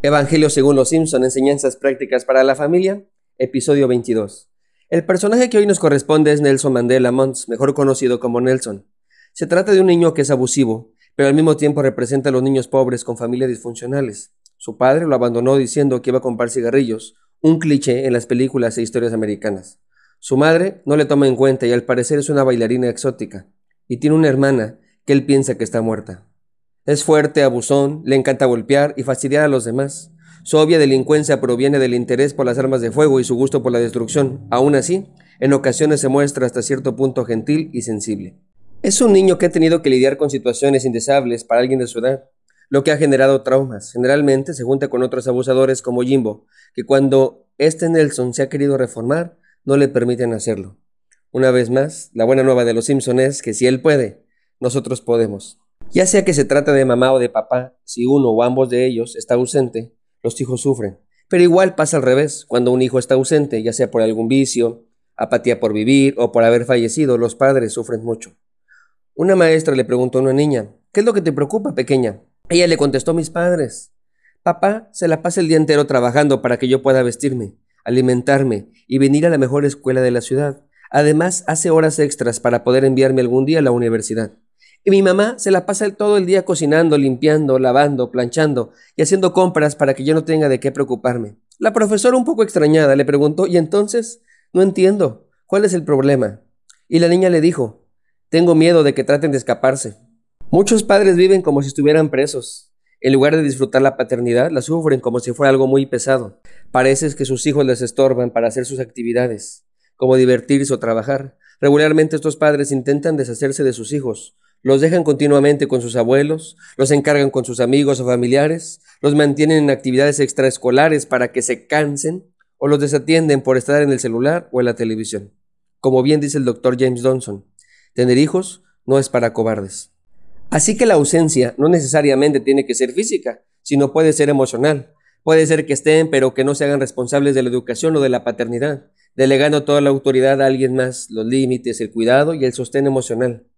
Evangelio según los Simpson, enseñanzas prácticas para la familia, episodio 22. El personaje que hoy nos corresponde es Nelson Mandela Mons, mejor conocido como Nelson. Se trata de un niño que es abusivo, pero al mismo tiempo representa a los niños pobres con familias disfuncionales. Su padre lo abandonó diciendo que iba a comprar cigarrillos, un cliché en las películas e historias americanas. Su madre no le toma en cuenta y al parecer es una bailarina exótica, y tiene una hermana que él piensa que está muerta. Es fuerte, abusón, le encanta golpear y fastidiar a los demás. Su obvia delincuencia proviene del interés por las armas de fuego y su gusto por la destrucción. Aún así, en ocasiones se muestra hasta cierto punto gentil y sensible. Es un niño que ha tenido que lidiar con situaciones indeseables para alguien de su edad, lo que ha generado traumas. Generalmente se junta con otros abusadores como Jimbo, que cuando este Nelson se ha querido reformar, no le permiten hacerlo. Una vez más, la buena nueva de los Simpson es que si él puede, nosotros podemos. Ya sea que se trata de mamá o de papá, si uno o ambos de ellos está ausente, los hijos sufren. Pero igual pasa al revés, cuando un hijo está ausente, ya sea por algún vicio, apatía por vivir o por haber fallecido, los padres sufren mucho. Una maestra le preguntó a una niña, ¿qué es lo que te preocupa, pequeña? Ella le contestó mis padres. Papá se la pasa el día entero trabajando para que yo pueda vestirme, alimentarme y venir a la mejor escuela de la ciudad. Además, hace horas extras para poder enviarme algún día a la universidad. Y mi mamá se la pasa todo el día cocinando, limpiando, lavando, planchando y haciendo compras para que yo no tenga de qué preocuparme. La profesora, un poco extrañada, le preguntó, ¿y entonces? No entiendo. ¿Cuál es el problema? Y la niña le dijo, tengo miedo de que traten de escaparse. Muchos padres viven como si estuvieran presos. En lugar de disfrutar la paternidad, la sufren como si fuera algo muy pesado. Parece que sus hijos les estorban para hacer sus actividades, como divertirse o trabajar. Regularmente estos padres intentan deshacerse de sus hijos, los dejan continuamente con sus abuelos, los encargan con sus amigos o familiares, los mantienen en actividades extraescolares para que se cansen o los desatienden por estar en el celular o en la televisión. Como bien dice el doctor James Johnson, tener hijos no es para cobardes. Así que la ausencia no necesariamente tiene que ser física, sino puede ser emocional. Puede ser que estén, pero que no se hagan responsables de la educación o de la paternidad, delegando toda la autoridad a alguien más, los límites, el cuidado y el sostén emocional.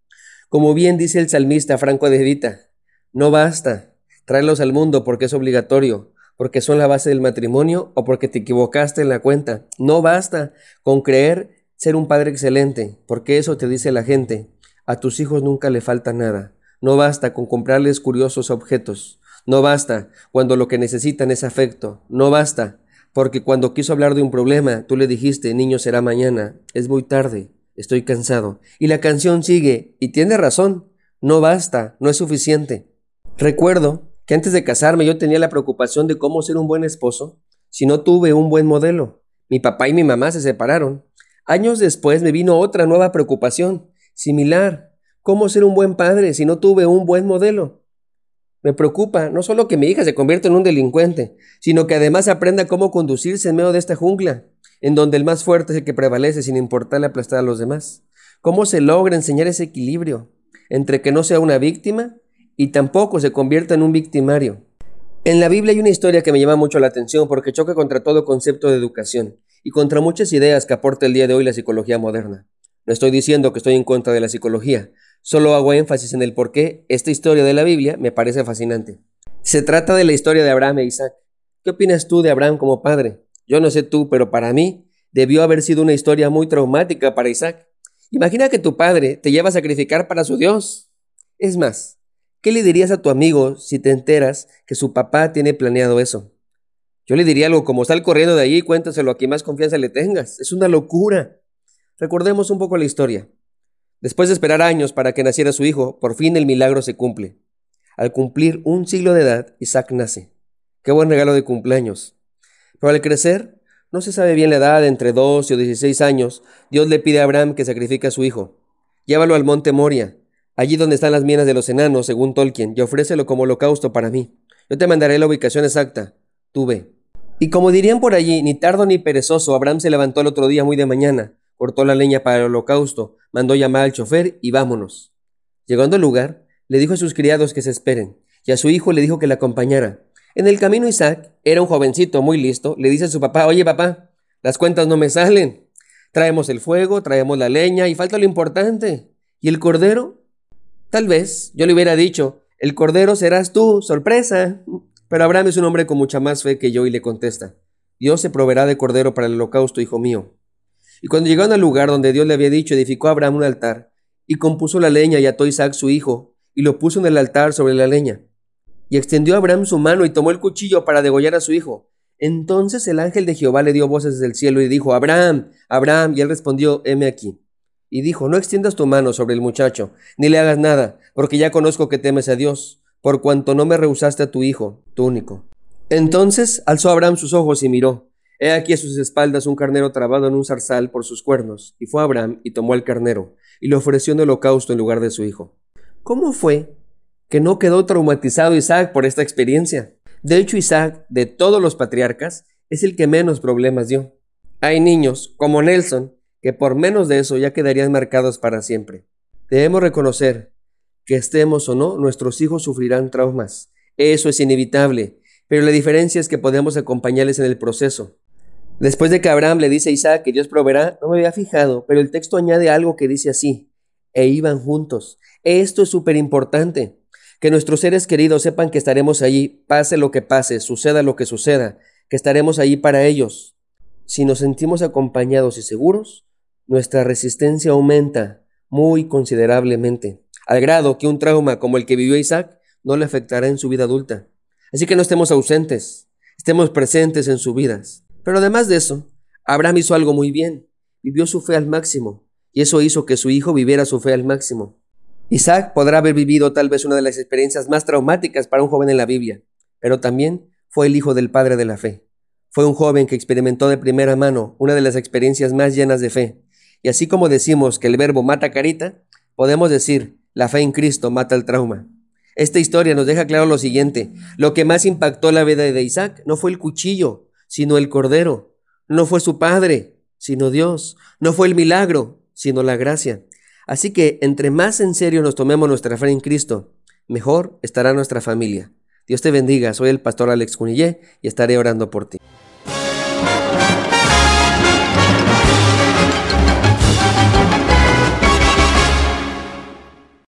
Como bien dice el salmista Franco de Vita, no basta traerlos al mundo porque es obligatorio, porque son la base del matrimonio o porque te equivocaste en la cuenta. No basta con creer ser un padre excelente, porque eso te dice la gente. A tus hijos nunca le falta nada. No basta con comprarles curiosos objetos. No basta cuando lo que necesitan es afecto. No basta porque cuando quiso hablar de un problema, tú le dijiste, niño será mañana. Es muy tarde estoy cansado. Y la canción sigue, y tiene razón, no basta, no es suficiente. Recuerdo que antes de casarme yo tenía la preocupación de cómo ser un buen esposo si no tuve un buen modelo. Mi papá y mi mamá se separaron. Años después me vino otra nueva preocupación, similar. ¿Cómo ser un buen padre si no tuve un buen modelo? Me preocupa no solo que mi hija se convierta en un delincuente, sino que además aprenda cómo conducirse en medio de esta jungla en donde el más fuerte es el que prevalece sin importarle aplastar a los demás. ¿Cómo se logra enseñar ese equilibrio entre que no sea una víctima y tampoco se convierta en un victimario? En la Biblia hay una historia que me llama mucho la atención porque choca contra todo concepto de educación y contra muchas ideas que aporta el día de hoy la psicología moderna. No estoy diciendo que estoy en contra de la psicología, solo hago énfasis en el por qué esta historia de la Biblia me parece fascinante. Se trata de la historia de Abraham e Isaac. ¿Qué opinas tú de Abraham como padre? Yo no sé tú, pero para mí debió haber sido una historia muy traumática para Isaac. Imagina que tu padre te lleva a sacrificar para su Dios. Es más, ¿qué le dirías a tu amigo si te enteras que su papá tiene planeado eso? Yo le diría algo como sal corriendo de allí y cuéntaselo a quien más confianza le tengas. Es una locura. Recordemos un poco la historia. Después de esperar años para que naciera su hijo, por fin el milagro se cumple. Al cumplir un siglo de edad, Isaac nace. Qué buen regalo de cumpleaños. Pero al crecer, no se sabe bien la edad, entre 12 o 16 años, Dios le pide a Abraham que sacrifique a su hijo. Llévalo al monte Moria, allí donde están las minas de los enanos, según Tolkien, y ofrécelo como holocausto para mí. Yo te mandaré la ubicación exacta. Tú ve. Y como dirían por allí, ni tardo ni perezoso, Abraham se levantó el otro día muy de mañana, cortó la leña para el holocausto, mandó llamar al chofer y vámonos. Llegando al lugar, le dijo a sus criados que se esperen, y a su hijo le dijo que le acompañara. En el camino Isaac era un jovencito muy listo, le dice a su papá, oye papá, las cuentas no me salen. Traemos el fuego, traemos la leña y falta lo importante. ¿Y el cordero? Tal vez yo le hubiera dicho, el cordero serás tú, sorpresa. Pero Abraham es un hombre con mucha más fe que yo y le contesta, Dios se proveerá de cordero para el holocausto, hijo mío. Y cuando llegaron al lugar donde Dios le había dicho, edificó a Abraham un altar, y compuso la leña y ató a Isaac su hijo, y lo puso en el altar sobre la leña. Y extendió Abraham su mano y tomó el cuchillo para degollar a su hijo. Entonces el ángel de Jehová le dio voces desde el cielo y dijo, Abraham, Abraham, y él respondió, heme aquí. Y dijo, no extiendas tu mano sobre el muchacho, ni le hagas nada, porque ya conozco que temes a Dios, por cuanto no me rehusaste a tu hijo, tu único. Entonces alzó Abraham sus ojos y miró. He aquí a sus espaldas un carnero trabado en un zarzal por sus cuernos. Y fue Abraham y tomó el carnero, y lo ofreció en holocausto en lugar de su hijo. ¿Cómo fue que no quedó traumatizado Isaac por esta experiencia? De hecho, Isaac, de todos los patriarcas, es el que menos problemas dio. Hay niños, como Nelson, que por menos de eso ya quedarían marcados para siempre. Debemos reconocer que estemos o no, nuestros hijos sufrirán traumas. Eso es inevitable, pero la diferencia es que podemos acompañarles en el proceso. Después de que Abraham le dice a Isaac que Dios proveerá, no me había fijado, pero el texto añade algo que dice así, e iban juntos. Esto es súper importante, que nuestros seres queridos sepan que estaremos allí, pase lo que pase, suceda lo que suceda, que estaremos allí para ellos. Si nos sentimos acompañados y seguros, nuestra resistencia aumenta muy considerablemente, al grado que un trauma como el que vivió Isaac no le afectará en su vida adulta. Así que no estemos ausentes, estemos presentes en sus vidas. Pero además de eso, Abraham hizo algo muy bien, vivió su fe al máximo, y eso hizo que su hijo viviera su fe al máximo. Isaac podrá haber vivido tal vez una de las experiencias más traumáticas para un joven en la Biblia, pero también fue el hijo del padre de la fe. Fue un joven que experimentó de primera mano una de las experiencias más llenas de fe, y así como decimos que el verbo mata carita, podemos decir la fe en Cristo mata el trauma. Esta historia nos deja claro lo siguiente, lo que más impactó la vida de Isaac no fue el cuchillo, sino el cordero, no fue su padre, sino Dios, no fue el milagro, sino la gracia. Así que entre más en serio nos tomemos nuestra fe en Cristo, mejor estará nuestra familia. Dios te bendiga, soy el pastor Alex Cunillé y estaré orando por ti.